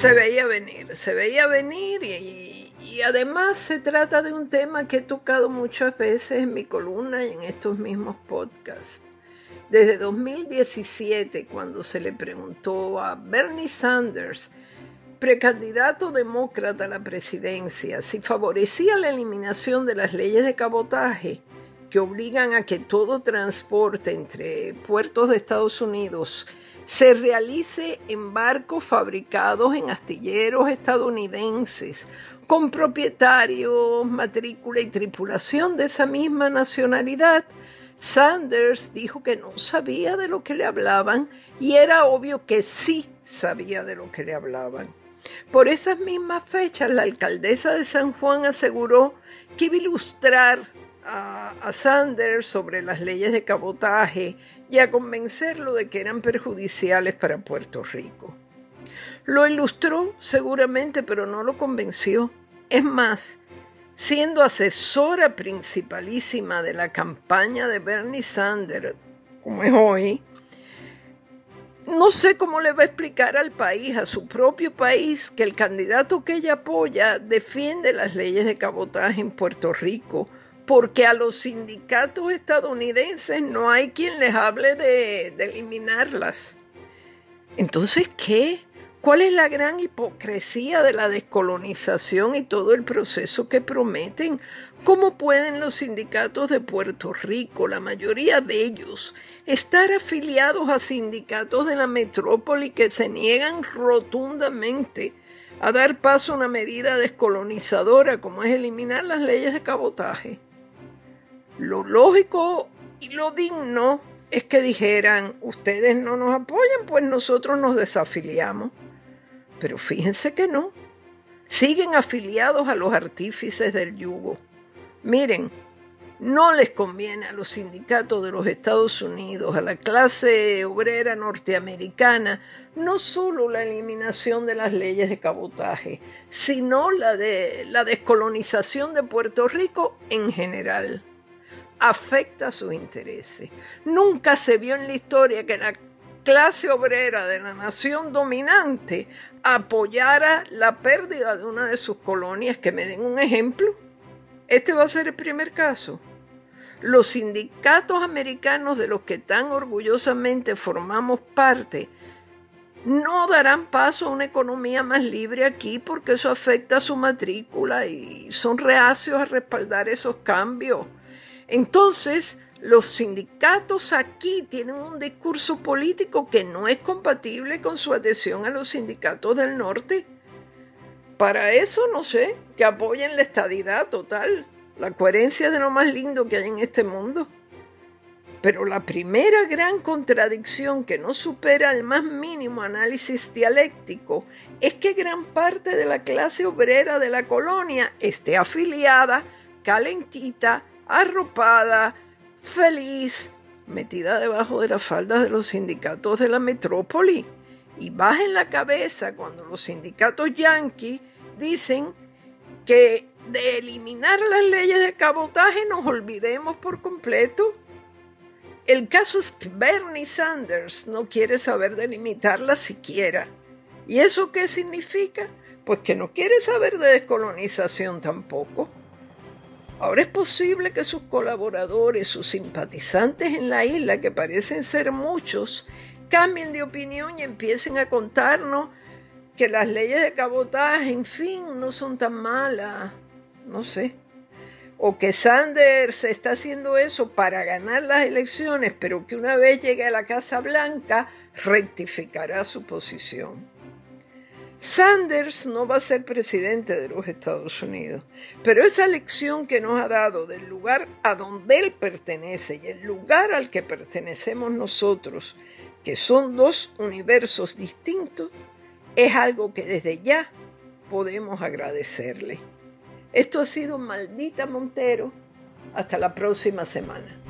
Se veía venir, se veía venir y, y, además se trata de un tema que he tocado muchas veces en mi columna y en estos mismos podcasts. Desde 2017, cuando se le preguntó a Bernie Sanders, precandidato demócrata a la presidencia, si favorecía la eliminación de las leyes de cabotaje que obligan a que todo transporte entre puertos de Estados Unidos se realice en barcos fabricados en astilleros estadounidenses, con propietarios, matrícula y tripulación de esa misma nacionalidad, Sanders dijo que no sabía de lo que le hablaban y era obvio que sí sabía de lo que le hablaban. Por esas mismas fechas, la alcaldesa de San Juan aseguró que iba a ilustrar a, Sanders sobre las leyes de cabotaje y a convencerlo de que eran perjudiciales para Puerto Rico. Lo ilustró seguramente, pero no lo convenció. Es más, siendo asesora principalísima de la campaña de Bernie Sanders, como es hoy, no sé cómo le va a explicar al país, a su propio país, que el candidato que ella apoya defiende las leyes de cabotaje en Puerto Rico, porque a los sindicatos estadounidenses no hay quien les hable de, eliminarlas. Entonces, ¿qué? ¿Cuál es la gran hipocresía de la descolonización y todo el proceso que prometen? ¿Cómo pueden los sindicatos de Puerto Rico, la mayoría de ellos, estar afiliados a sindicatos de la metrópoli que se niegan rotundamente a dar paso a una medida descolonizadora como es eliminar las leyes de cabotaje? Lo lógico y lo digno es que dijeran, ustedes no nos apoyan, pues nosotros nos desafiliamos. Pero fíjense que no. Siguen afiliados a los artífices del yugo. Miren, no les conviene a los sindicatos de los Estados Unidos, a la clase obrera norteamericana, no solo la eliminación de las leyes de cabotaje, sino la de la descolonización de Puerto Rico en general. Afecta sus intereses. Nunca se vio en la historia que la clase obrera de la nación dominante apoyara la pérdida de una de sus colonias, que me den un ejemplo. Este va a ser el primer caso. Los sindicatos americanos de los que tan orgullosamente formamos parte no darán paso a una economía más libre aquí porque eso afecta a su matrícula y son reacios a respaldar esos cambios. Entonces, los sindicatos aquí tienen un discurso político que no es compatible con su adhesión a los sindicatos del norte. Para eso, no sé, que apoyen la estadidad total, la coherencia de lo más lindo que hay en este mundo. Pero la primera gran contradicción que no supera el más mínimo análisis dialéctico es que gran parte de la clase obrera de la colonia esté afiliada, calentita, arropada, feliz, metida debajo de las faldas de los sindicatos de la metrópoli. Y bajen la cabeza cuando los sindicatos yanquis dicen que de eliminar las leyes de cabotaje nos olvidemos por completo. El caso es que Bernie Sanders no quiere saber de limitarlas siquiera. ¿Y eso qué significa? Pues que no quiere saber de descolonización tampoco. Ahora es posible que sus colaboradores, sus simpatizantes en la isla, que parecen ser muchos, cambien de opinión y empiecen a contarnos que las leyes de cabotaje, en fin, no son tan malas. No sé. O que Sanders está haciendo eso para ganar las elecciones, pero que una vez llegue a la Casa Blanca rectificará su posición. Sanders no va a ser presidente de los Estados Unidos, pero esa lección que nos ha dado del lugar a donde él pertenece y el lugar al que pertenecemos nosotros, que son dos universos distintos, es algo que desde ya podemos agradecerle. Esto ha sido Maldita Montero. Hasta la próxima semana.